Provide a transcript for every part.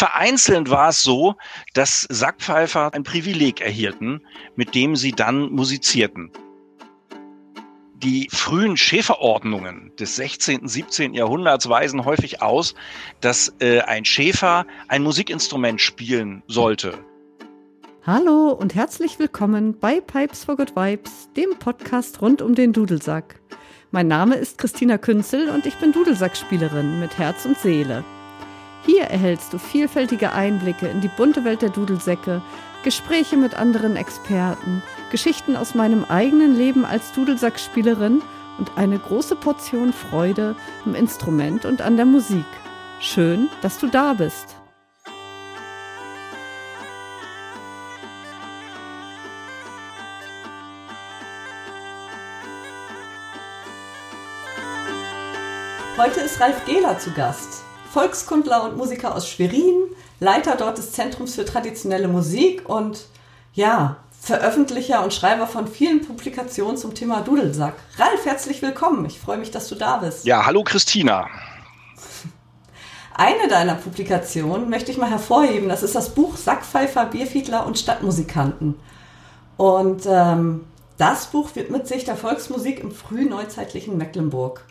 vereinzelt war es so, dass Sackpfeifer ein Privileg erhielten, mit dem sie dann musizierten. Die frühen Schäferordnungen des 16., 17. Jahrhunderts weisen häufig aus, dass äh, ein Schäfer ein Musikinstrument spielen sollte. Hallo und herzlich willkommen bei Pipes for Good Vibes, dem Podcast rund um den Dudelsack. Mein Name ist Christina Künzel und ich bin Dudelsackspielerin mit Herz und Seele. Hier erhältst du vielfältige Einblicke in die bunte Welt der Dudelsäcke, Gespräche mit anderen Experten, Geschichten aus meinem eigenen Leben als Dudelsackspielerin und eine große Portion Freude am Instrument und an der Musik. Schön, dass du da bist. Heute ist Ralf Gehler zu Gast. Volkskundler und Musiker aus Schwerin, Leiter dort des Zentrums für traditionelle Musik und ja, Veröffentlicher und Schreiber von vielen Publikationen zum Thema Dudelsack. Ralf, herzlich willkommen. Ich freue mich, dass du da bist. Ja, hallo Christina. Eine deiner Publikationen möchte ich mal hervorheben. Das ist das Buch Sackpfeifer, Bierfiedler und Stadtmusikanten. Und ähm, das Buch widmet sich der Volksmusik im frühneuzeitlichen Mecklenburg.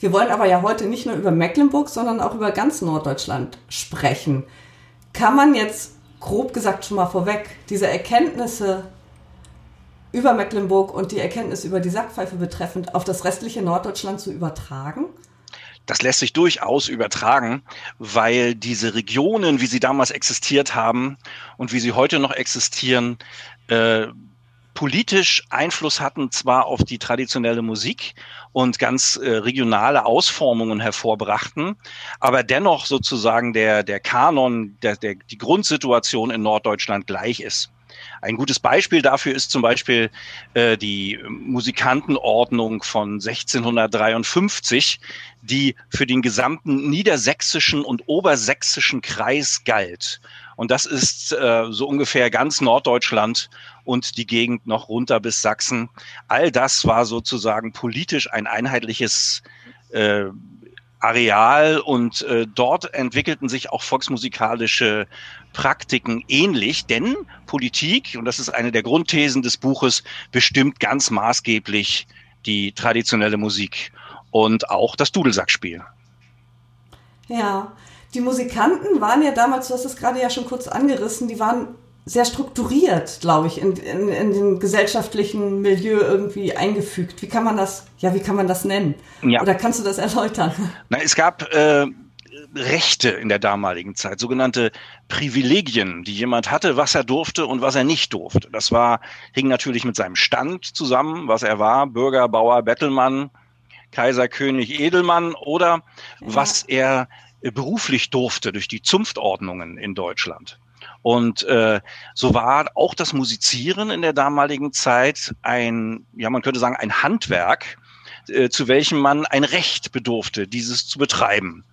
Wir wollen aber ja heute nicht nur über Mecklenburg, sondern auch über ganz Norddeutschland sprechen. Kann man jetzt grob gesagt schon mal vorweg diese Erkenntnisse über Mecklenburg und die Erkenntnisse über die Sackpfeife betreffend auf das restliche Norddeutschland zu übertragen? Das lässt sich durchaus übertragen, weil diese Regionen, wie sie damals existiert haben und wie sie heute noch existieren, äh, politisch Einfluss hatten zwar auf die traditionelle Musik und ganz äh, regionale Ausformungen hervorbrachten, aber dennoch sozusagen der, der Kanon, der, der, die Grundsituation in Norddeutschland gleich ist. Ein gutes Beispiel dafür ist zum Beispiel äh, die Musikantenordnung von 1653, die für den gesamten niedersächsischen und obersächsischen Kreis galt. Und das ist äh, so ungefähr ganz Norddeutschland und die Gegend noch runter bis Sachsen. All das war sozusagen politisch ein einheitliches äh, Areal und äh, dort entwickelten sich auch volksmusikalische Praktiken ähnlich, denn Politik, und das ist eine der Grundthesen des Buches, bestimmt ganz maßgeblich die traditionelle Musik und auch das Dudelsackspiel. Ja, die Musikanten waren ja damals, du hast es gerade ja schon kurz angerissen, die waren sehr strukturiert, glaube ich, in, in, in den gesellschaftlichen Milieu irgendwie eingefügt. Wie kann man das, ja, wie kann man das nennen? Ja. Oder kannst du das erläutern? Na, es gab äh, Rechte in der damaligen Zeit, sogenannte Privilegien, die jemand hatte, was er durfte und was er nicht durfte. Das war, hing natürlich mit seinem Stand zusammen, was er war, Bürger, Bauer, Bettelmann, Kaiser, König, Edelmann oder ja. was er beruflich durfte durch die Zunftordnungen in Deutschland. Und äh, so war auch das Musizieren in der damaligen Zeit ein, ja, man könnte sagen, ein Handwerk, äh, zu welchem man ein Recht bedurfte, dieses zu betreiben.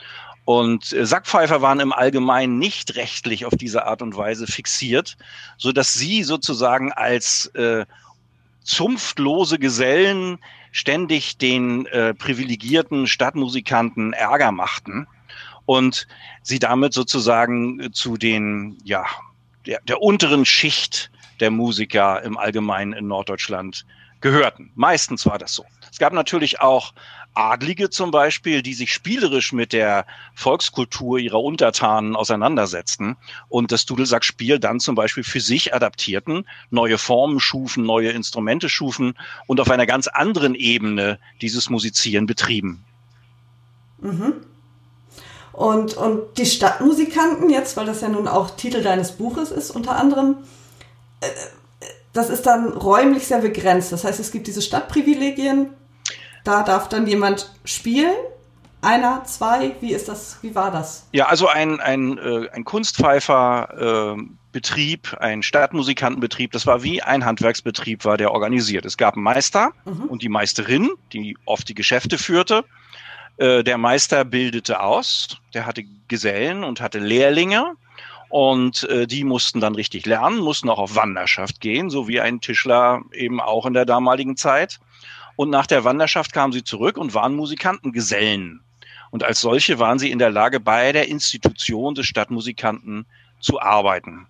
Und äh, Sackpfeifer waren im Allgemeinen nicht rechtlich auf diese Art und Weise fixiert, so dass sie sozusagen als äh, zunftlose Gesellen ständig den äh, privilegierten Stadtmusikanten Ärger machten und sie damit sozusagen zu den, ja, der, der unteren Schicht der Musiker im Allgemeinen in Norddeutschland gehörten. Meistens war das so. Es gab natürlich auch Adlige zum Beispiel, die sich spielerisch mit der Volkskultur ihrer Untertanen auseinandersetzten und das Dudelsackspiel dann zum Beispiel für sich adaptierten, neue Formen schufen, neue Instrumente schufen und auf einer ganz anderen Ebene dieses Musizieren betrieben. Mhm. Und, und die Stadtmusikanten jetzt, weil das ja nun auch Titel deines Buches ist, unter anderem, äh, das ist dann räumlich sehr begrenzt. Das heißt, es gibt diese Stadtprivilegien, da darf dann jemand spielen. Einer, zwei, wie ist das, wie war das? Ja, also ein, ein, äh, ein Kunstpfeifer, äh, Betrieb, ein Stadtmusikantenbetrieb, das war wie ein Handwerksbetrieb, war der organisiert. Es gab einen Meister mhm. und die Meisterin, die oft die Geschäfte führte. Äh, der Meister bildete aus, der hatte Gesellen und hatte Lehrlinge und äh, die mussten dann richtig lernen, mussten auch auf Wanderschaft gehen, so wie ein Tischler eben auch in der damaligen Zeit. Und nach der Wanderschaft kamen sie zurück und waren Musikantengesellen. Und als solche waren sie in der Lage, bei der Institution des Stadtmusikanten zu arbeiten.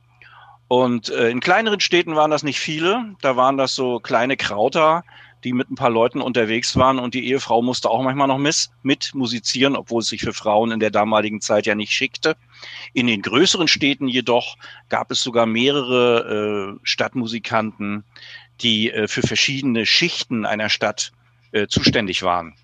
Und äh, in kleineren Städten waren das nicht viele. Da waren das so kleine Krauter, die mit ein paar Leuten unterwegs waren und die Ehefrau musste auch manchmal noch miss, mit musizieren, obwohl es sich für Frauen in der damaligen Zeit ja nicht schickte. In den größeren Städten jedoch gab es sogar mehrere äh, Stadtmusikanten, die äh, für verschiedene Schichten einer Stadt äh, zuständig waren.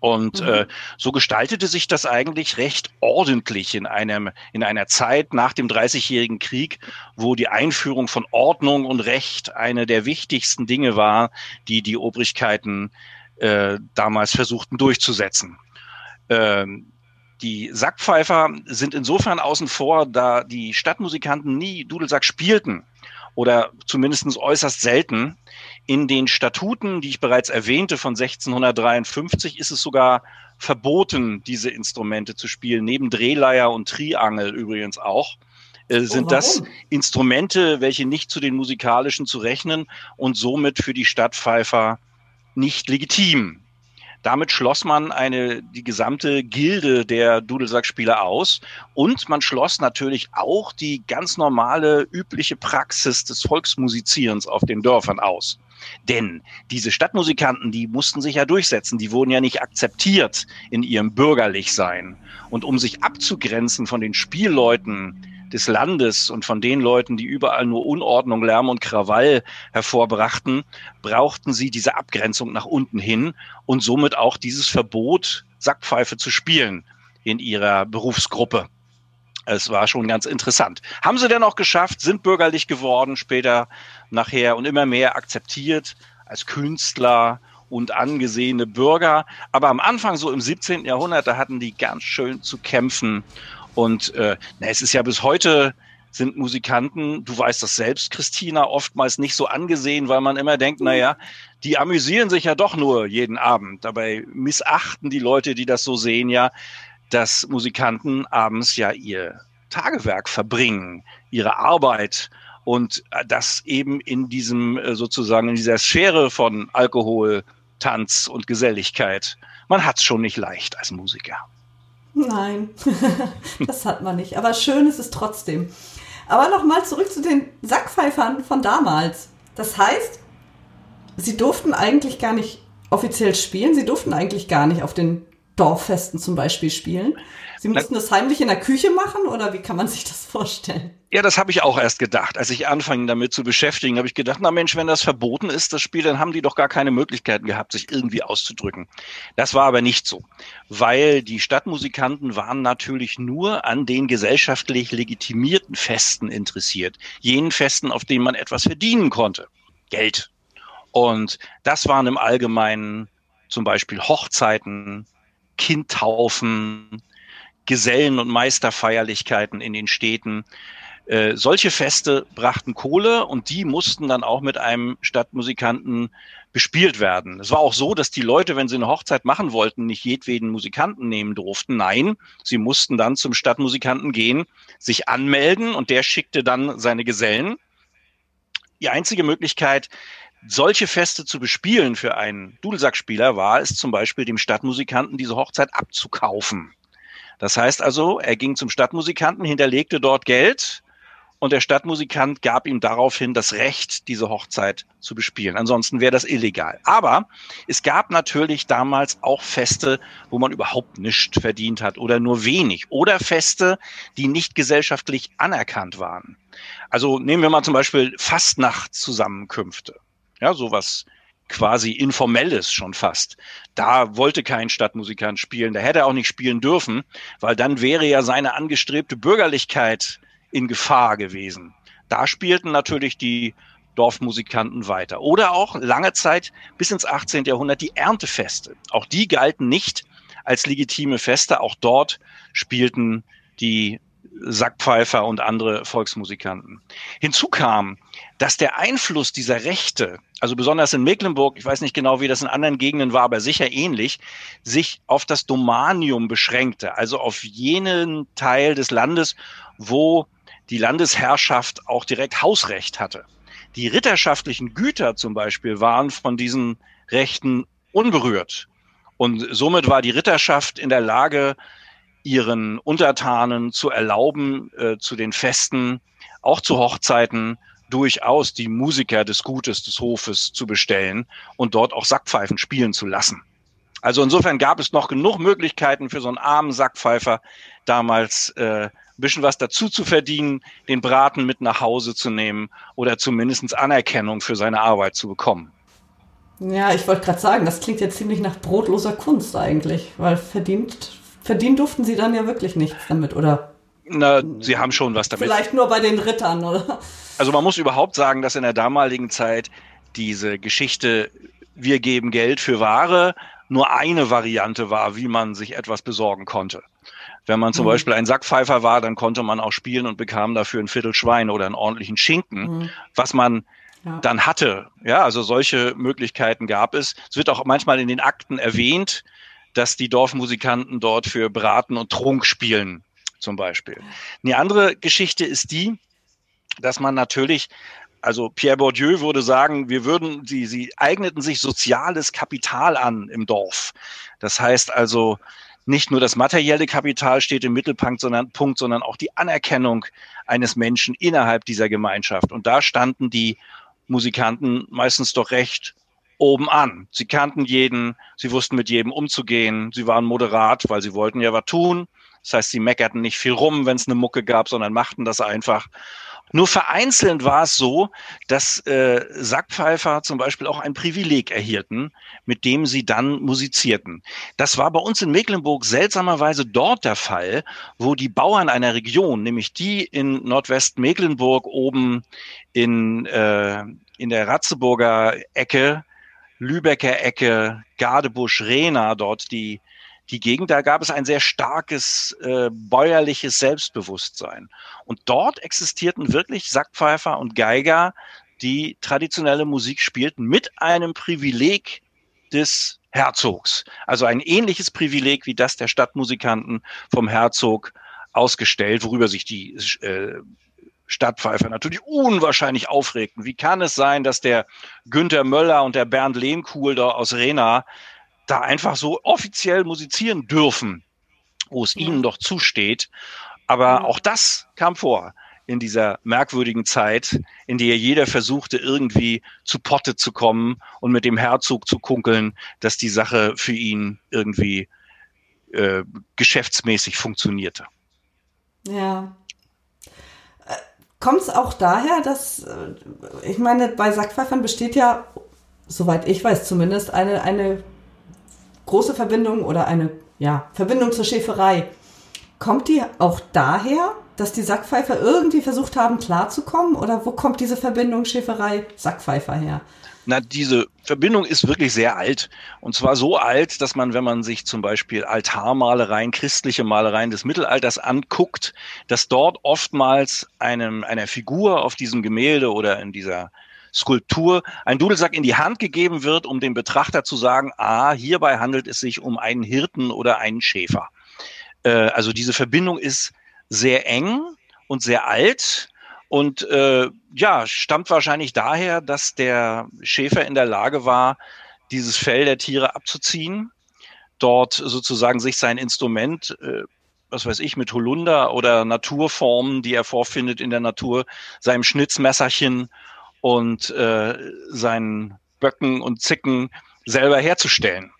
Und mhm. äh, so gestaltete sich das eigentlich recht ordentlich in einem in einer Zeit nach dem Dreißigjährigen Krieg, wo die Einführung von Ordnung und Recht eine der wichtigsten Dinge war, die die Obrigkeiten äh, damals versuchten durchzusetzen. Ähm, die Sackpfeifer sind insofern außen vor, da die Stadtmusikanten nie Dudelsack spielten oder zumindest äußerst selten. In den Statuten, die ich bereits erwähnte, von 1653 ist es sogar verboten, diese Instrumente zu spielen, neben Drehleier und Triangel übrigens auch. Äh, oh, sind oh, das Instrumente, welche nicht zu den musikalischen zu rechnen und somit für die Stadtpfeifer nicht legitim. Damit schloss man eine, die gesamte Gilde der Dudelsackspieler aus und man schloss natürlich auch die ganz normale, übliche Praxis des Volksmusizierens auf den Dörfern aus. Denn diese Stadtmusikanten, die mussten sich ja durchsetzen, die wurden ja nicht akzeptiert in ihrem Bürgerlichsein. Und um sich abzugrenzen von den Spielleuten, des Landes und von den Leuten, die überall nur Unordnung, Lärm und Krawall hervorbrachten, brauchten sie diese Abgrenzung nach unten hin und somit auch dieses Verbot, Sackpfeife zu spielen in ihrer Berufsgruppe. Es war schon ganz interessant. Haben sie denn auch geschafft, sind bürgerlich geworden, später nachher und immer mehr akzeptiert als Künstler und angesehene Bürger. Aber am Anfang, so im 17. Jahrhundert, da hatten die ganz schön zu kämpfen und äh, na, es ist ja bis heute sind Musikanten, du weißt das selbst, Christina, oftmals nicht so angesehen, weil man immer denkt, na ja, die amüsieren sich ja doch nur jeden Abend. Dabei missachten die Leute, die das so sehen, ja, dass Musikanten abends ja ihr Tagewerk verbringen, ihre Arbeit und äh, das eben in diesem äh, sozusagen in dieser Sphäre von Alkohol, Tanz und Geselligkeit. Man hat's schon nicht leicht als Musiker. Nein, das hat man nicht. Aber schön ist es trotzdem. Aber nochmal zurück zu den Sackpfeifern von damals. Das heißt, sie durften eigentlich gar nicht offiziell spielen. Sie durften eigentlich gar nicht auf den Dorffesten zum Beispiel spielen. Sie mussten das heimlich in der Küche machen oder wie kann man sich das vorstellen? Ja, das habe ich auch erst gedacht. Als ich anfing damit zu beschäftigen, habe ich gedacht, na Mensch, wenn das verboten ist, das Spiel, dann haben die doch gar keine Möglichkeiten gehabt, sich irgendwie auszudrücken. Das war aber nicht so, weil die Stadtmusikanten waren natürlich nur an den gesellschaftlich legitimierten Festen interessiert. Jenen Festen, auf denen man etwas verdienen konnte. Geld. Und das waren im Allgemeinen zum Beispiel Hochzeiten, Kindtaufen, Gesellen- und Meisterfeierlichkeiten in den Städten. Äh, solche Feste brachten Kohle und die mussten dann auch mit einem Stadtmusikanten bespielt werden. Es war auch so, dass die Leute, wenn sie eine Hochzeit machen wollten, nicht jedweden Musikanten nehmen durften. Nein, sie mussten dann zum Stadtmusikanten gehen, sich anmelden und der schickte dann seine Gesellen. Die einzige Möglichkeit, solche Feste zu bespielen für einen Dudelsackspieler war es zum Beispiel dem Stadtmusikanten diese Hochzeit abzukaufen. Das heißt also, er ging zum Stadtmusikanten, hinterlegte dort Geld und der Stadtmusikant gab ihm daraufhin das Recht, diese Hochzeit zu bespielen. Ansonsten wäre das illegal. Aber es gab natürlich damals auch Feste, wo man überhaupt nichts verdient hat oder nur wenig. Oder Feste, die nicht gesellschaftlich anerkannt waren. Also nehmen wir mal zum Beispiel Fastnachtszusammenkünfte. Ja, sowas quasi informelles schon fast. Da wollte kein Stadtmusikant spielen, da hätte er auch nicht spielen dürfen, weil dann wäre ja seine angestrebte Bürgerlichkeit in Gefahr gewesen. Da spielten natürlich die Dorfmusikanten weiter. Oder auch lange Zeit bis ins 18. Jahrhundert die Erntefeste. Auch die galten nicht als legitime Feste. Auch dort spielten die Sackpfeifer und andere Volksmusikanten. Hinzu kam, dass der Einfluss dieser Rechte, also besonders in Mecklenburg, ich weiß nicht genau, wie das in anderen Gegenden war, aber sicher ähnlich, sich auf das Domanium beschränkte, also auf jenen Teil des Landes, wo die Landesherrschaft auch direkt Hausrecht hatte. Die ritterschaftlichen Güter zum Beispiel waren von diesen Rechten unberührt. Und somit war die Ritterschaft in der Lage, ihren Untertanen zu erlauben, äh, zu den Festen, auch zu Hochzeiten, durchaus die Musiker des Gutes des Hofes zu bestellen und dort auch Sackpfeifen spielen zu lassen. Also insofern gab es noch genug Möglichkeiten für so einen armen Sackpfeifer damals äh, ein bisschen was dazu zu verdienen, den Braten mit nach Hause zu nehmen oder zumindest Anerkennung für seine Arbeit zu bekommen. Ja, ich wollte gerade sagen, das klingt ja ziemlich nach brotloser Kunst eigentlich, weil verdient, verdienen durften sie dann ja wirklich nichts damit, oder? Na, sie haben schon was damit. Vielleicht nur bei den Rittern, oder? Also man muss überhaupt sagen, dass in der damaligen Zeit diese Geschichte, wir geben Geld für Ware, nur eine Variante war, wie man sich etwas besorgen konnte. Wenn man zum mhm. Beispiel ein Sackpfeifer war, dann konnte man auch spielen und bekam dafür ein Viertel Schwein oder einen ordentlichen Schinken, mhm. was man ja. dann hatte. Ja, also solche Möglichkeiten gab es. Es wird auch manchmal in den Akten erwähnt, dass die Dorfmusikanten dort für Braten und Trunk spielen, zum Beispiel. Eine andere Geschichte ist die, dass man natürlich also Pierre Bourdieu würde sagen, wir würden, sie, sie eigneten sich soziales Kapital an im Dorf. Das heißt also, nicht nur das materielle Kapital steht im Mittelpunkt, sondern, Punkt, sondern auch die Anerkennung eines Menschen innerhalb dieser Gemeinschaft. Und da standen die Musikanten meistens doch recht oben an. Sie kannten jeden, sie wussten mit jedem umzugehen, sie waren moderat, weil sie wollten ja was tun. Das heißt, sie meckerten nicht viel rum, wenn es eine Mucke gab, sondern machten das einfach. Nur vereinzelt war es so, dass äh, Sackpfeifer zum Beispiel auch ein Privileg erhielten, mit dem sie dann musizierten. Das war bei uns in Mecklenburg seltsamerweise dort der Fall, wo die Bauern einer Region, nämlich die in Nordwestmecklenburg oben in, äh, in der Ratzeburger Ecke, Lübecker Ecke, Gardebusch, Rena, dort die die Gegend, da gab es ein sehr starkes äh, bäuerliches Selbstbewusstsein. Und dort existierten wirklich Sackpfeifer und Geiger, die traditionelle Musik spielten mit einem Privileg des Herzogs. Also ein ähnliches Privileg wie das der Stadtmusikanten vom Herzog ausgestellt, worüber sich die äh, Stadtpfeifer natürlich unwahrscheinlich aufregten. Wie kann es sein, dass der Günther Möller und der Bernd Lehmkuhl da aus Rena da einfach so offiziell musizieren dürfen, wo es ihnen doch zusteht. Aber ja. auch das kam vor in dieser merkwürdigen Zeit, in der jeder versuchte, irgendwie zu Potte zu kommen und mit dem Herzog zu kunkeln, dass die Sache für ihn irgendwie äh, geschäftsmäßig funktionierte. Ja. Kommt es auch daher, dass, äh, ich meine, bei Sackpfeifern besteht ja, soweit ich weiß zumindest, eine, eine große Verbindung oder eine ja, Verbindung zur Schäferei. Kommt die auch daher, dass die Sackpfeifer irgendwie versucht haben, klarzukommen? Oder wo kommt diese Verbindung Schäferei-Sackpfeifer her? Na, diese Verbindung ist wirklich sehr alt. Und zwar so alt, dass man, wenn man sich zum Beispiel Altarmalereien, christliche Malereien des Mittelalters anguckt, dass dort oftmals einem, einer Figur auf diesem Gemälde oder in dieser Skulptur ein Dudelsack in die Hand gegeben wird, um dem Betrachter zu sagen, ah, hierbei handelt es sich um einen Hirten oder einen Schäfer. Äh, also diese Verbindung ist sehr eng und sehr alt und äh, ja, stammt wahrscheinlich daher, dass der Schäfer in der Lage war, dieses Fell der Tiere abzuziehen, dort sozusagen sich sein Instrument äh, was weiß ich, mit Holunder oder Naturformen, die er vorfindet in der Natur, seinem Schnitzmesserchen und äh, seinen Böcken und Zicken selber herzustellen.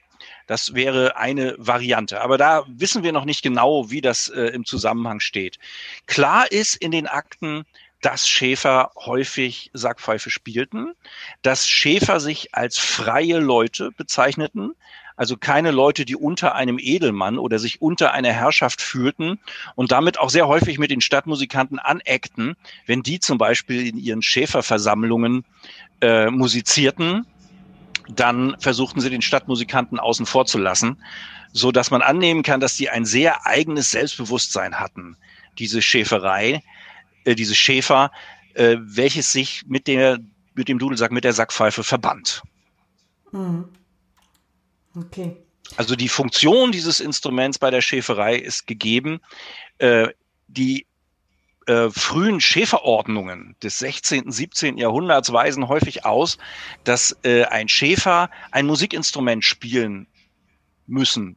Das wäre eine Variante. Aber da wissen wir noch nicht genau, wie das äh, im Zusammenhang steht. Klar ist in den Akten, dass Schäfer häufig Sackpfeife spielten, dass Schäfer sich als freie Leute bezeichneten, also keine Leute, die unter einem Edelmann oder sich unter einer Herrschaft fühlten und damit auch sehr häufig mit den Stadtmusikanten aneckten, wenn die zum Beispiel in ihren Schäferversammlungen äh, musizierten, dann versuchten sie den Stadtmusikanten außen vor zu lassen, so dass man annehmen kann, dass die ein sehr eigenes Selbstbewusstsein hatten, diese Schäferei, äh, diese Schäfer, äh, welches sich mit der mit dem Dudelsack, mit der Sackpfeife verband. Mhm. Okay. Also die Funktion dieses Instruments bei der Schäferei ist gegeben. Äh, die äh, frühen Schäferordnungen des 16., 17. Jahrhunderts weisen häufig aus, dass äh, ein Schäfer ein Musikinstrument spielen müssen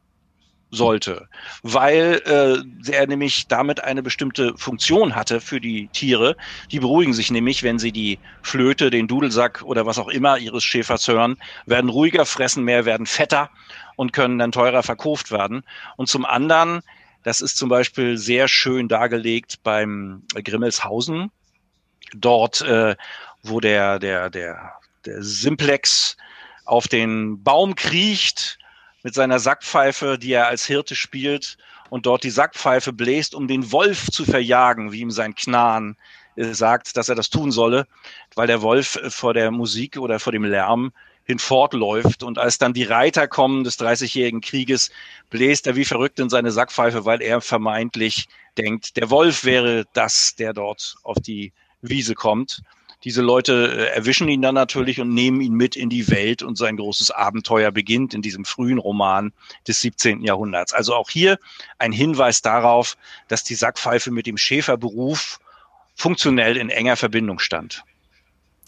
sollte, weil äh, er nämlich damit eine bestimmte Funktion hatte für die Tiere. Die beruhigen sich nämlich, wenn sie die Flöte, den Dudelsack oder was auch immer ihres Schäfers hören, werden ruhiger, fressen mehr, werden fetter und können dann teurer verkauft werden. Und zum anderen, das ist zum Beispiel sehr schön dargelegt beim Grimmelshausen, dort, äh, wo der, der, der, der Simplex auf den Baum kriecht mit seiner Sackpfeife, die er als Hirte spielt und dort die Sackpfeife bläst, um den Wolf zu verjagen, wie ihm sein Knarren äh, sagt, dass er das tun solle, weil der Wolf äh, vor der Musik oder vor dem Lärm hinfortläuft. Und als dann die Reiter kommen des Dreißigjährigen Krieges, bläst er wie verrückt in seine Sackpfeife, weil er vermeintlich denkt, der Wolf wäre das, der dort auf die Wiese kommt. Diese Leute äh, erwischen ihn dann natürlich und nehmen ihn mit in die Welt und sein großes Abenteuer beginnt in diesem frühen Roman des 17. Jahrhunderts. Also auch hier ein Hinweis darauf, dass die Sackpfeife mit dem Schäferberuf funktionell in enger Verbindung stand.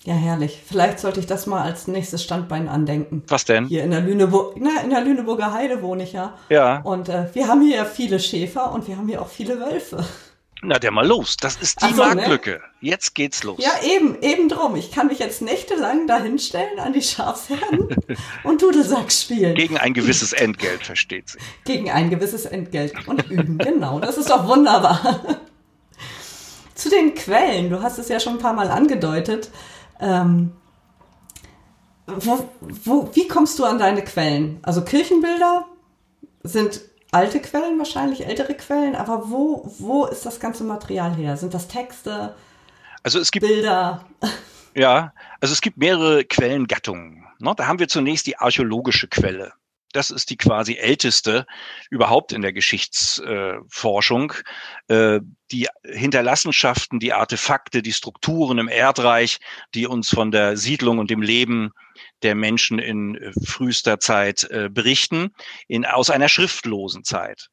Ja, herrlich. Vielleicht sollte ich das mal als nächstes Standbein andenken. Was denn? Hier in der, Lüneburg, na, in der Lüneburger Heide wohne ich ja. Ja. Und äh, wir haben hier viele Schäfer und wir haben hier auch viele Wölfe. Na, der mal los. Das ist die so, ne? Marktlücke. Ne? Jetzt geht's los. Ja, eben, eben drum. Ich kann mich jetzt nächtelang dahinstellen an die Schafsherren und Dudelsack spielen. Gegen ein gewisses Entgelt, versteht sie. Gegen ein gewisses Entgelt und üben, genau. Das ist doch wunderbar. Zu den Quellen. Du hast es ja schon ein paar Mal angedeutet. Ähm, wo, wo, wie kommst du an deine Quellen? Also Kirchenbilder sind alte Quellen wahrscheinlich, ältere Quellen, aber wo, wo ist das ganze Material her? Sind das Texte? Also es gibt Bilder. Ja, also es gibt mehrere Quellengattungen. Ne? Da haben wir zunächst die archäologische Quelle. Das ist die quasi älteste überhaupt in der Geschichtsforschung. Äh, die Hinterlassenschaften, die Artefakte, die Strukturen im Erdreich, die uns von der Siedlung und dem Leben der Menschen in äh, frühester Zeit äh, berichten, in, aus einer schriftlosen Zeit.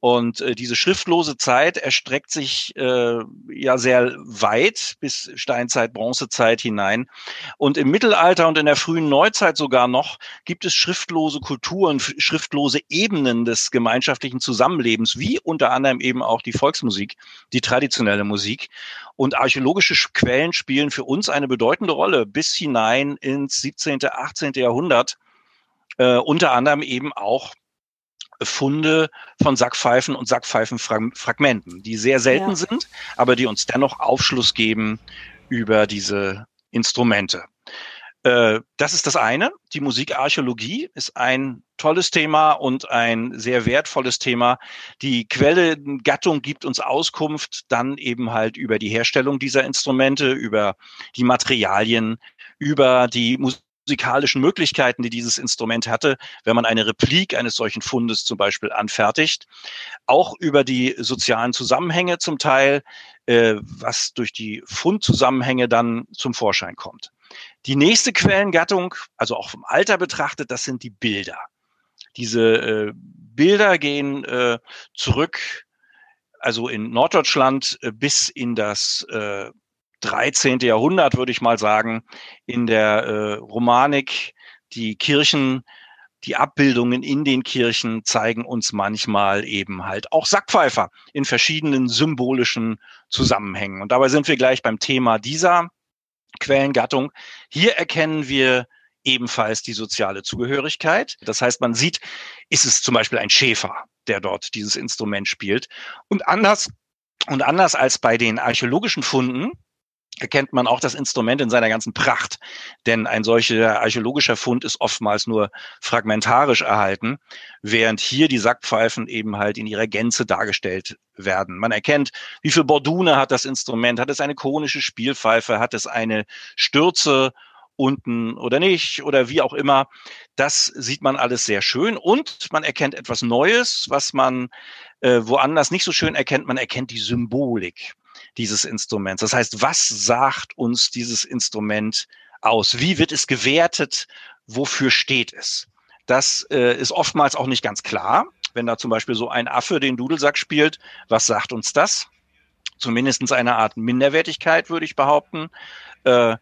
Und äh, diese schriftlose Zeit erstreckt sich äh, ja sehr weit bis Steinzeit, Bronzezeit hinein. Und im Mittelalter und in der frühen Neuzeit sogar noch gibt es schriftlose Kulturen, schriftlose Ebenen des gemeinschaftlichen Zusammenlebens, wie unter anderem eben auch die Volksmusik, die traditionelle Musik. Und archäologische Quellen spielen für uns eine bedeutende Rolle bis hinein ins 17., 18. Jahrhundert. Äh, unter anderem eben auch Funde von Sackpfeifen und Sackpfeifenfragmenten, die sehr selten ja. sind, aber die uns dennoch Aufschluss geben über diese Instrumente. Äh, das ist das eine. Die Musikarchäologie ist ein tolles Thema und ein sehr wertvolles Thema. Die Quellengattung gibt uns Auskunft dann eben halt über die Herstellung dieser Instrumente, über die Materialien, über die Musik musikalischen Möglichkeiten, die dieses Instrument hatte, wenn man eine Replik eines solchen Fundes zum Beispiel anfertigt. Auch über die sozialen Zusammenhänge zum Teil, äh, was durch die Fundzusammenhänge dann zum Vorschein kommt. Die nächste Quellengattung, also auch vom Alter betrachtet, das sind die Bilder. Diese äh, Bilder gehen äh, zurück, also in Norddeutschland äh, bis in das äh, 13. Jahrhundert, würde ich mal sagen, in der äh, Romanik, die Kirchen, die Abbildungen in den Kirchen zeigen uns manchmal eben halt auch Sackpfeifer in verschiedenen symbolischen Zusammenhängen. Und dabei sind wir gleich beim Thema dieser Quellengattung. Hier erkennen wir ebenfalls die soziale Zugehörigkeit. Das heißt, man sieht, ist es zum Beispiel ein Schäfer, der dort dieses Instrument spielt. Und anders, und anders als bei den archäologischen Funden, erkennt man auch das Instrument in seiner ganzen Pracht. Denn ein solcher archäologischer Fund ist oftmals nur fragmentarisch erhalten, während hier die Sackpfeifen eben halt in ihrer Gänze dargestellt werden. Man erkennt, wie viel Bordune hat das Instrument, hat es eine konische Spielpfeife, hat es eine Stürze unten oder nicht oder wie auch immer. Das sieht man alles sehr schön und man erkennt etwas Neues, was man äh, woanders nicht so schön erkennt. Man erkennt die Symbolik dieses Instruments. Das heißt, was sagt uns dieses Instrument aus? Wie wird es gewertet? Wofür steht es? Das äh, ist oftmals auch nicht ganz klar. Wenn da zum Beispiel so ein Affe den Dudelsack spielt, was sagt uns das? Zumindestens eine Art Minderwertigkeit, würde ich behaupten. Äh,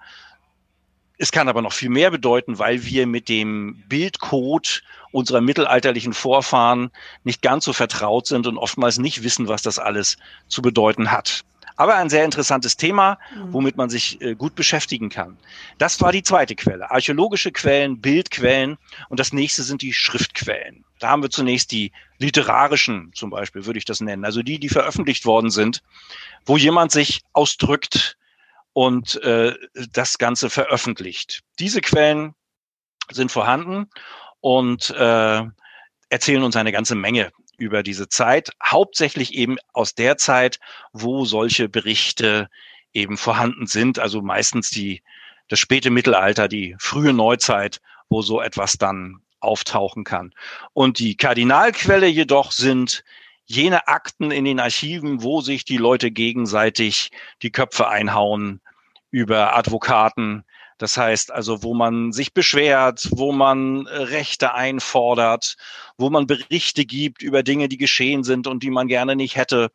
es kann aber noch viel mehr bedeuten, weil wir mit dem Bildcode unserer mittelalterlichen Vorfahren nicht ganz so vertraut sind und oftmals nicht wissen, was das alles zu bedeuten hat. Aber ein sehr interessantes Thema, mhm. womit man sich äh, gut beschäftigen kann. Das war die zweite Quelle. Archäologische Quellen, Bildquellen und das nächste sind die Schriftquellen. Da haben wir zunächst die literarischen, zum Beispiel würde ich das nennen, also die, die veröffentlicht worden sind, wo jemand sich ausdrückt und äh, das Ganze veröffentlicht. Diese Quellen sind vorhanden und äh, erzählen uns eine ganze Menge über diese Zeit, hauptsächlich eben aus der Zeit, wo solche Berichte eben vorhanden sind, also meistens die, das späte Mittelalter, die frühe Neuzeit, wo so etwas dann auftauchen kann. Und die Kardinalquelle jedoch sind jene Akten in den Archiven, wo sich die Leute gegenseitig die Köpfe einhauen über Advokaten, das heißt also, wo man sich beschwert, wo man äh, Rechte einfordert, wo man Berichte gibt über Dinge, die geschehen sind und die man gerne nicht hätte,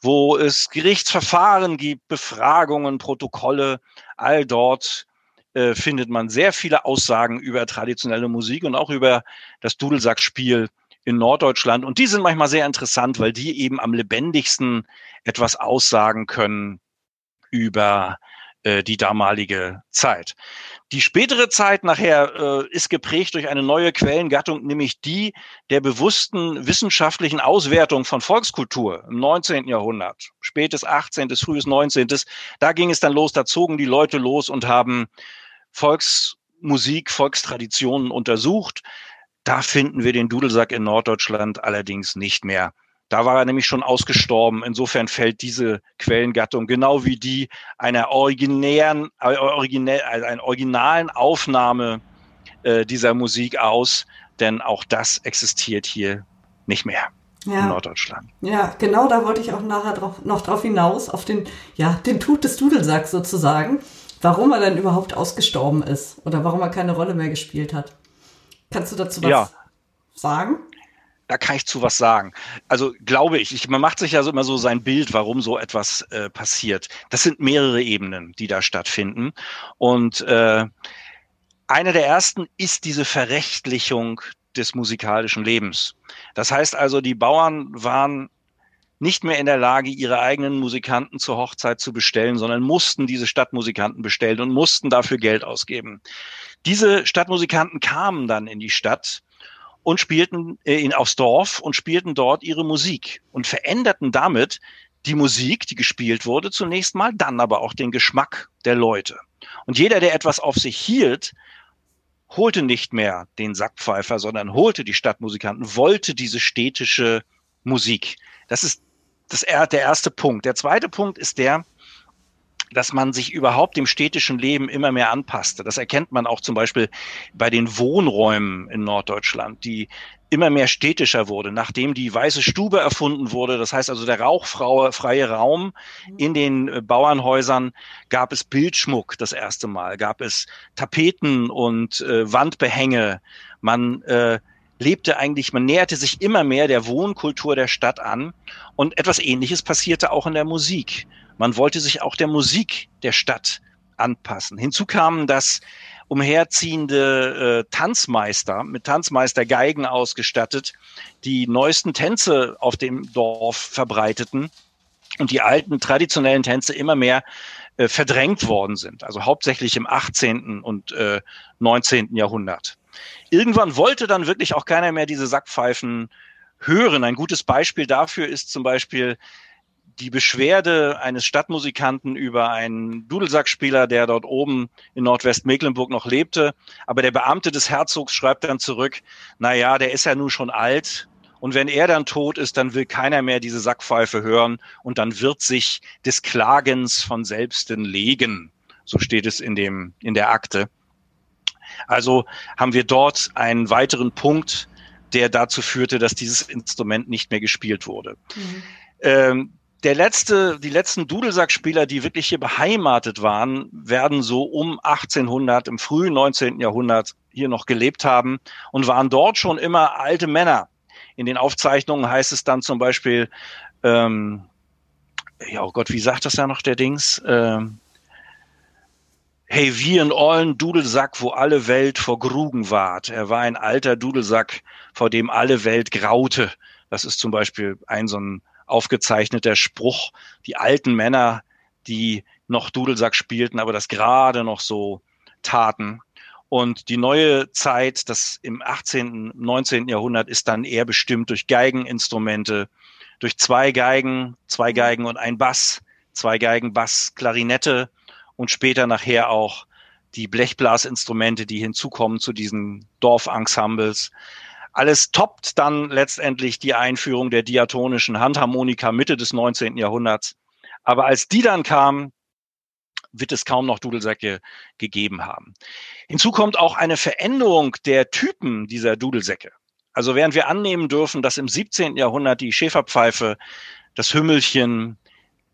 wo es Gerichtsverfahren gibt, Befragungen, Protokolle, all dort äh, findet man sehr viele Aussagen über traditionelle Musik und auch über das Dudelsackspiel in Norddeutschland. Und die sind manchmal sehr interessant, weil die eben am lebendigsten etwas aussagen können über äh, die damalige Zeit. Die spätere Zeit nachher äh, ist geprägt durch eine neue Quellengattung, nämlich die der bewussten wissenschaftlichen Auswertung von Volkskultur im 19. Jahrhundert, spätes 18., frühes 19. Da ging es dann los, da zogen die Leute los und haben Volksmusik, Volkstraditionen untersucht. Da finden wir den Dudelsack in Norddeutschland allerdings nicht mehr. Da war er nämlich schon ausgestorben. Insofern fällt diese Quellengattung genau wie die einer originären, äh, originell, also einer originalen Aufnahme äh, dieser Musik aus, denn auch das existiert hier nicht mehr ja. in Norddeutschland. Ja, genau da wollte ich auch nachher drauf, noch drauf hinaus, auf den, ja, den Tod des Dudelsacks sozusagen, warum er dann überhaupt ausgestorben ist oder warum er keine Rolle mehr gespielt hat. Kannst du dazu was ja. sagen? Da kann ich zu was sagen. Also glaube ich, ich man macht sich ja so immer so sein Bild, warum so etwas äh, passiert. Das sind mehrere Ebenen, die da stattfinden. Und äh, eine der ersten ist diese Verrechtlichung des musikalischen Lebens. Das heißt also, die Bauern waren nicht mehr in der Lage, ihre eigenen Musikanten zur Hochzeit zu bestellen, sondern mussten diese Stadtmusikanten bestellen und mussten dafür Geld ausgeben. Diese Stadtmusikanten kamen dann in die Stadt und spielten äh, in, aufs Dorf und spielten dort ihre Musik und veränderten damit die Musik, die gespielt wurde, zunächst mal, dann aber auch den Geschmack der Leute. Und jeder, der etwas auf sich hielt, holte nicht mehr den Sackpfeifer, sondern holte die Stadtmusikanten, wollte diese städtische Musik. Das ist das, der erste Punkt. Der zweite Punkt ist der, dass man sich überhaupt dem städtischen Leben immer mehr anpasste. Das erkennt man auch zum Beispiel bei den Wohnräumen in Norddeutschland, die immer mehr städtischer wurde, nachdem die Weiße Stube erfunden wurde. Das heißt also der rauchfreie Raum in den äh, Bauernhäusern gab es Bildschmuck das erste Mal, gab es Tapeten und äh, Wandbehänge. Man äh, lebte eigentlich, man näherte sich immer mehr der Wohnkultur der Stadt an und etwas Ähnliches passierte auch in der Musik. Man wollte sich auch der Musik der Stadt anpassen. Hinzu kamen, dass umherziehende äh, Tanzmeister mit Tanzmeister Geigen ausgestattet, die neuesten Tänze auf dem Dorf verbreiteten und die alten traditionellen Tänze immer mehr äh, verdrängt worden sind, also hauptsächlich im 18. und äh, 19. Jahrhundert. Irgendwann wollte dann wirklich auch keiner mehr diese Sackpfeifen hören. Ein gutes Beispiel dafür ist zum Beispiel die Beschwerde eines Stadtmusikanten über einen Dudelsackspieler, der dort oben in Nordwestmecklenburg noch lebte. Aber der Beamte des Herzogs schreibt dann zurück, na ja, der ist ja nun schon alt. Und wenn er dann tot ist, dann will keiner mehr diese Sackpfeife hören und dann wird sich des Klagens von selbsten legen. So steht es in dem, in der Akte. Also haben wir dort einen weiteren Punkt, der dazu führte, dass dieses Instrument nicht mehr gespielt wurde. Mhm. Ähm, der letzte, die letzten Dudelsackspieler, die wirklich hier beheimatet waren, werden so um 1800 im frühen 19. Jahrhundert hier noch gelebt haben und waren dort schon immer alte Männer. In den Aufzeichnungen heißt es dann zum Beispiel, ähm, ja, oh Gott, wie sagt das ja noch der Dings? Ähm, Hey, wie ein ollen Dudelsack, wo alle Welt vor Grugen ward. Er war ein alter Dudelsack, vor dem alle Welt graute. Das ist zum Beispiel ein so ein aufgezeichneter Spruch. Die alten Männer, die noch Dudelsack spielten, aber das gerade noch so taten. Und die neue Zeit, das im 18., 19. Jahrhundert, ist dann eher bestimmt durch Geigeninstrumente, durch zwei Geigen, zwei Geigen und ein Bass, zwei Geigen, Bass, Klarinette und später nachher auch die Blechblasinstrumente, die hinzukommen zu diesen Dorfensembles. Alles toppt dann letztendlich die Einführung der diatonischen Handharmonika Mitte des 19. Jahrhunderts. Aber als die dann kam, wird es kaum noch Dudelsäcke gegeben haben. Hinzu kommt auch eine Veränderung der Typen dieser Dudelsäcke. Also während wir annehmen dürfen, dass im 17. Jahrhundert die Schäferpfeife, das Hümmelchen,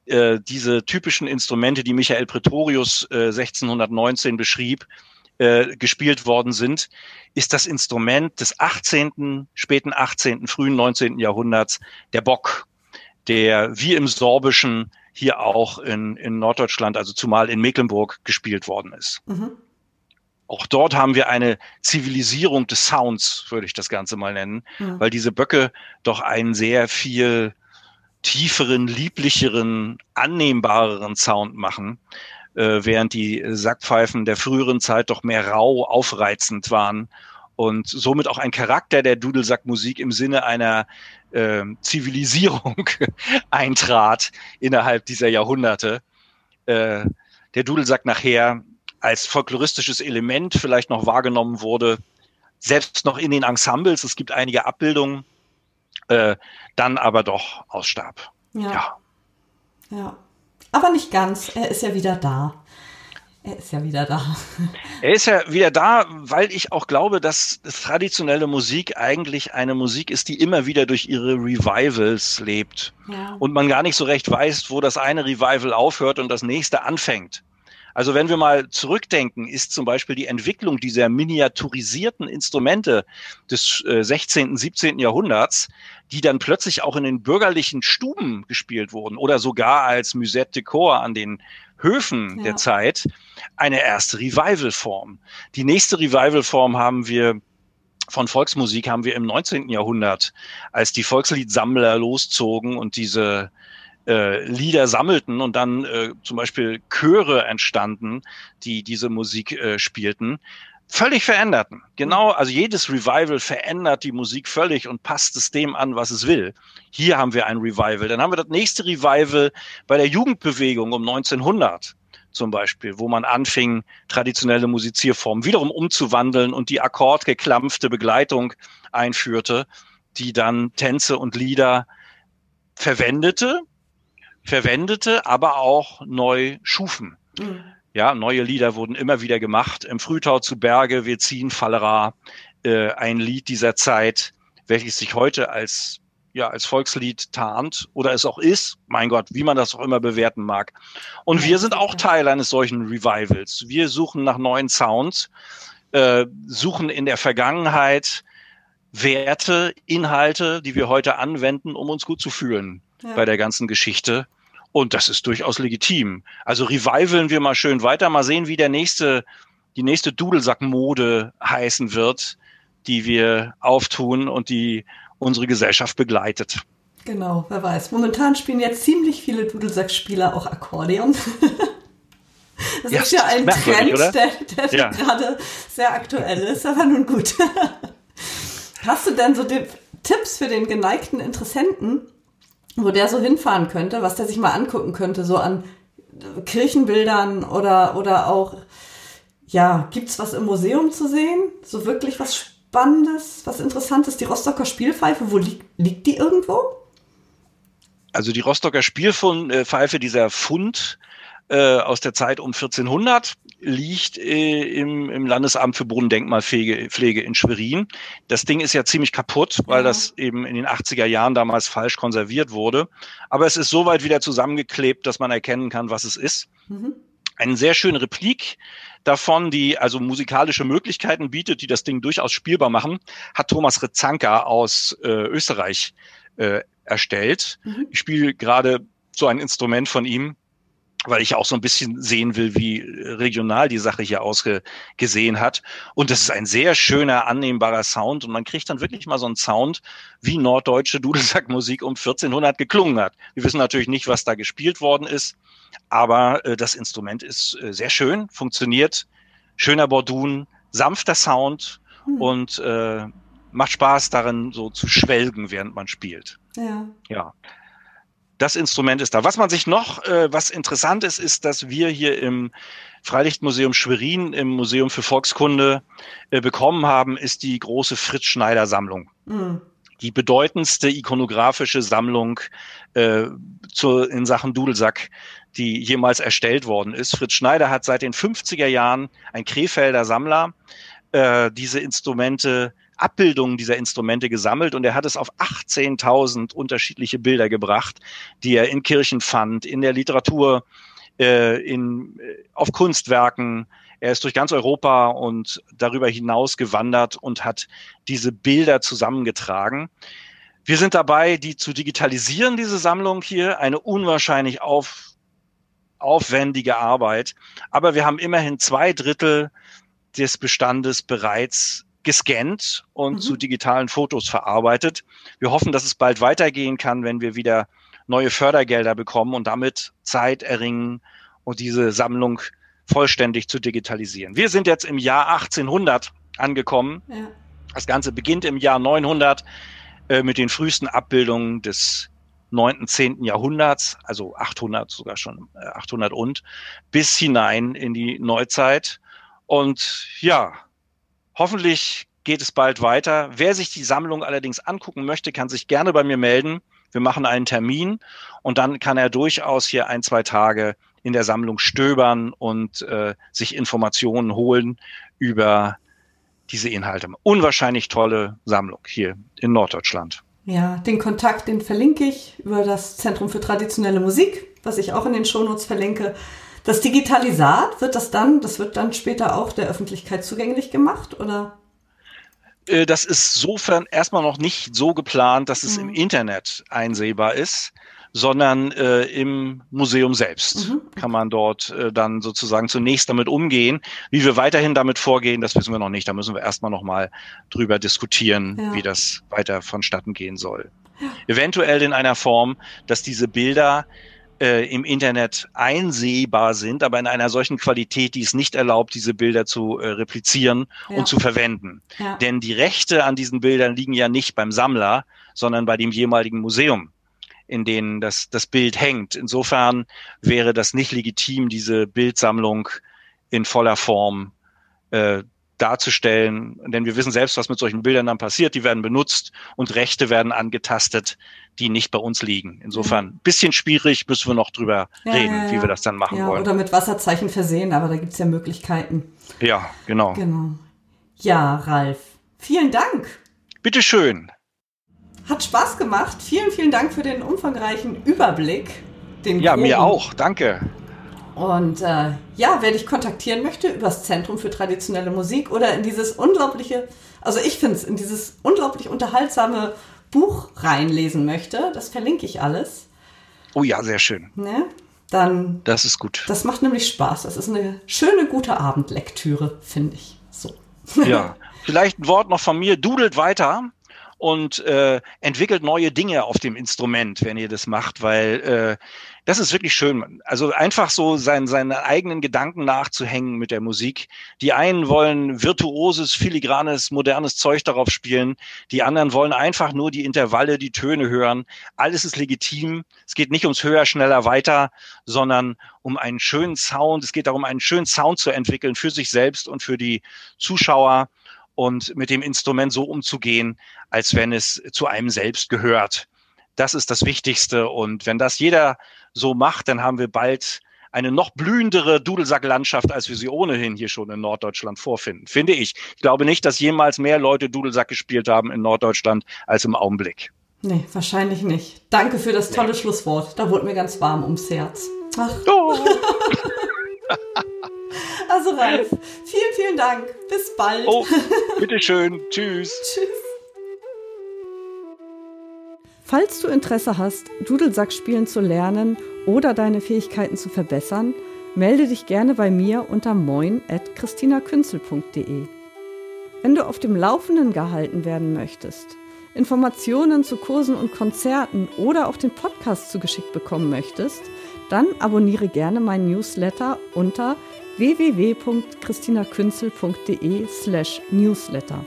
äh, diese typischen Instrumente, die Michael Pretorius äh, 1619 beschrieb, äh, gespielt worden sind, ist das Instrument des 18., späten 18., frühen 19. Jahrhunderts der Bock, der wie im Sorbischen hier auch in, in Norddeutschland, also zumal in Mecklenburg, gespielt worden ist. Mhm. Auch dort haben wir eine Zivilisierung des Sounds, würde ich das Ganze mal nennen, mhm. weil diese Böcke doch einen sehr viel tieferen, lieblicheren, annehmbareren Sound machen, äh, während die Sackpfeifen der früheren Zeit doch mehr rau, aufreizend waren und somit auch ein Charakter der Dudelsackmusik im Sinne einer äh, Zivilisierung eintrat innerhalb dieser Jahrhunderte. Äh, der Dudelsack nachher als folkloristisches Element vielleicht noch wahrgenommen wurde, selbst noch in den Ensembles, es gibt einige Abbildungen, äh, dann aber doch ausstarb. Ja. ja. Ja. Aber nicht ganz, er ist ja wieder da. Er ist ja wieder da. Er ist ja wieder da, weil ich auch glaube, dass traditionelle Musik eigentlich eine Musik ist, die immer wieder durch ihre Revivals lebt. Ja. Und man gar nicht so recht weiß, wo das eine Revival aufhört und das nächste anfängt. Also wenn wir mal zurückdenken, ist zum Beispiel die Entwicklung dieser miniaturisierten Instrumente des äh, 16., 17. Jahrhunderts, die dann plötzlich auch in den bürgerlichen Stuben gespielt wurden oder sogar als Musette de Corps an den Höfen ja. der Zeit eine erste Revival-Form. Die nächste Revival-Form haben wir von Volksmusik haben wir im 19. Jahrhundert, als die Volksliedsammler loszogen und diese äh, Lieder sammelten und dann äh, zum Beispiel Chöre entstanden, die diese Musik äh, spielten, völlig veränderten. Genau, also jedes Revival verändert die Musik völlig und passt es dem an, was es will. Hier haben wir ein Revival. Dann haben wir das nächste Revival bei der Jugendbewegung um 1900 zum Beispiel, wo man anfing, traditionelle Musizierformen wiederum umzuwandeln und die akkordgeklampfte Begleitung einführte, die dann Tänze und Lieder verwendete, verwendete, aber auch neu schufen. Mhm. Ja, neue Lieder wurden immer wieder gemacht. Im Frühtau zu Berge, wir ziehen Fallera, äh, ein Lied dieser Zeit, welches sich heute als ja, als Volkslied tarnt oder es auch ist. Mein Gott, wie man das auch immer bewerten mag. Und wir sind auch Teil eines solchen Revivals. Wir suchen nach neuen Sounds, äh, suchen in der Vergangenheit Werte, Inhalte, die wir heute anwenden, um uns gut zu fühlen ja. bei der ganzen Geschichte. Und das ist durchaus legitim. Also revivalen wir mal schön weiter, mal sehen, wie der nächste, die nächste Dudelsack-Mode heißen wird, die wir auftun und die unsere Gesellschaft begleitet. Genau, wer weiß. Momentan spielen ja ziemlich viele Dudelsack-Spieler auch Akkordeon. Das ja, ist ja ein Trend, der, der ja. gerade sehr aktuell ist, aber nun gut. Hast du denn so Tipps für den geneigten Interessenten, wo der so hinfahren könnte, was der sich mal angucken könnte, so an Kirchenbildern oder, oder auch, ja, gibt's was im Museum zu sehen? So wirklich was Spannendes, was Interessantes? Die Rostocker Spielpfeife, wo liegt, liegt die irgendwo? Also die Rostocker Spielpfeife, dieser Fund, äh, aus der Zeit um 1400, liegt äh, im, im Landesamt für Bodendenkmalpflege in Schwerin. Das Ding ist ja ziemlich kaputt, weil ja. das eben in den 80er Jahren damals falsch konserviert wurde. Aber es ist soweit wieder zusammengeklebt, dass man erkennen kann, was es ist. Mhm. Eine sehr schöne Replik davon, die also musikalische Möglichkeiten bietet, die das Ding durchaus spielbar machen, hat Thomas Rezanka aus äh, Österreich äh, erstellt. Mhm. Ich spiele gerade so ein Instrument von ihm, weil ich auch so ein bisschen sehen will, wie regional die Sache hier ausgesehen hat. Und das ist ein sehr schöner, annehmbarer Sound. Und man kriegt dann wirklich mal so einen Sound, wie norddeutsche Dudelsackmusik um 1400 geklungen hat. Wir wissen natürlich nicht, was da gespielt worden ist, aber äh, das Instrument ist äh, sehr schön, funktioniert, schöner Bordun, sanfter Sound hm. und äh, macht Spaß darin, so zu schwelgen, während man spielt. Ja. Ja das Instrument ist da. Was man sich noch, äh, was interessant ist, ist, dass wir hier im Freilichtmuseum Schwerin, im Museum für Volkskunde äh, bekommen haben, ist die große Fritz Schneider Sammlung. Mhm. Die bedeutendste ikonografische Sammlung äh, zu, in Sachen Dudelsack, die jemals erstellt worden ist. Fritz Schneider hat seit den 50er Jahren ein Krefelder Sammler äh, diese Instrumente Abbildungen dieser Instrumente gesammelt und er hat es auf 18.000 unterschiedliche Bilder gebracht, die er in Kirchen fand, in der Literatur, äh, in, äh, auf Kunstwerken. Er ist durch ganz Europa und darüber hinaus gewandert und hat diese Bilder zusammengetragen. Wir sind dabei, die zu digitalisieren, diese Sammlung hier. Eine unwahrscheinlich auf, aufwendige Arbeit. Aber wir haben immerhin zwei Drittel des Bestandes bereits gescannt und mhm. zu digitalen Fotos verarbeitet. Wir hoffen, dass es bald weitergehen kann, wenn wir wieder neue Fördergelder bekommen und damit Zeit erringen und diese Sammlung vollständig zu digitalisieren. Wir sind jetzt im Jahr 1800 angekommen. Ja. Das Ganze beginnt im Jahr 900 äh, mit den frühesten Abbildungen des 9., 10. Jahrhunderts, also 800 sogar schon, äh, 800 und, bis hinein in die Neuzeit. Und ja, Hoffentlich geht es bald weiter. Wer sich die Sammlung allerdings angucken möchte, kann sich gerne bei mir melden. Wir machen einen Termin und dann kann er durchaus hier ein, zwei Tage in der Sammlung stöbern und äh, sich Informationen holen über diese Inhalte. Unwahrscheinlich tolle Sammlung hier in Norddeutschland. Ja, den Kontakt, den verlinke ich über das Zentrum für traditionelle Musik, was ich auch in den Shownotes verlinke. Das Digitalisat, wird das dann, das wird dann später auch der Öffentlichkeit zugänglich gemacht, oder? Äh, das ist sofern erstmal noch nicht so geplant, dass es mhm. im Internet einsehbar ist, sondern äh, im Museum selbst mhm. kann man dort äh, dann sozusagen zunächst damit umgehen. Wie wir weiterhin damit vorgehen, das wissen wir noch nicht. Da müssen wir erstmal noch mal drüber diskutieren, ja. wie das weiter vonstatten gehen soll. Ja. Eventuell in einer Form, dass diese Bilder äh, im Internet einsehbar sind, aber in einer solchen Qualität, die es nicht erlaubt, diese Bilder zu äh, replizieren ja. und zu verwenden. Ja. Denn die Rechte an diesen Bildern liegen ja nicht beim Sammler, sondern bei dem jeweiligen Museum in denen das, das Bild hängt. Insofern wäre das nicht legitim, diese Bildsammlung in voller Form äh, darzustellen, denn wir wissen selbst, was mit solchen Bildern dann passiert. Die werden benutzt und Rechte werden angetastet, die nicht bei uns liegen. Insofern mhm. bisschen schwierig, müssen wir noch drüber ja, reden, ja, ja. wie wir das dann machen wollen. Oder mit Wasserzeichen versehen, aber da gibt's ja Möglichkeiten. Ja, genau. Genau. Ja, Ralf, vielen Dank. Bitteschön. Hat Spaß gemacht. Vielen, vielen Dank für den umfangreichen Überblick. Den ja, mir auch. Danke. Und äh, ja, wer dich kontaktieren möchte über das Zentrum für traditionelle Musik oder in dieses unglaubliche, also ich finde es, in dieses unglaublich unterhaltsame Buch reinlesen möchte, das verlinke ich alles. Oh ja, sehr schön. Ne? Dann. Das ist gut. Das macht nämlich Spaß. Das ist eine schöne, gute Abendlektüre, finde ich. So. Ja. Vielleicht ein Wort noch von mir. Dudelt weiter und äh, entwickelt neue Dinge auf dem Instrument, wenn ihr das macht, weil äh, das ist wirklich schön. Also einfach so sein, seine eigenen Gedanken nachzuhängen mit der Musik. Die einen wollen virtuoses, filigranes, modernes Zeug darauf spielen. Die anderen wollen einfach nur die Intervalle, die Töne hören. Alles ist legitim. Es geht nicht ums Höher, schneller, weiter, sondern um einen schönen Sound. Es geht darum, einen schönen Sound zu entwickeln für sich selbst und für die Zuschauer und mit dem Instrument so umzugehen, als wenn es zu einem selbst gehört. Das ist das Wichtigste. Und wenn das jeder so macht, dann haben wir bald eine noch blühendere Dudelsacklandschaft, als wir sie ohnehin hier schon in Norddeutschland vorfinden, finde ich. Ich glaube nicht, dass jemals mehr Leute Dudelsack gespielt haben in Norddeutschland als im Augenblick. Nee, wahrscheinlich nicht. Danke für das tolle nee. Schlusswort. Da wurde mir ganz warm ums Herz. Ach. Oh. Also Ralf, vielen, vielen Dank. Bis bald. Oh, bitteschön. Tschüss. Tschüss. Falls du Interesse hast, Dudelsack spielen zu lernen oder deine Fähigkeiten zu verbessern, melde dich gerne bei mir unter moin.christinakünzel.de. Wenn du auf dem Laufenden gehalten werden möchtest, Informationen zu Kursen und Konzerten oder auch den Podcast zugeschickt bekommen möchtest, dann abonniere gerne meinen Newsletter unter www.christinakünzel.de slash newsletter.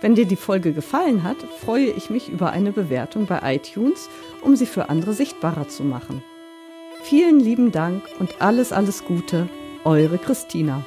Wenn dir die Folge gefallen hat, freue ich mich über eine Bewertung bei iTunes, um sie für andere sichtbarer zu machen. Vielen lieben Dank und alles, alles Gute, eure Christina.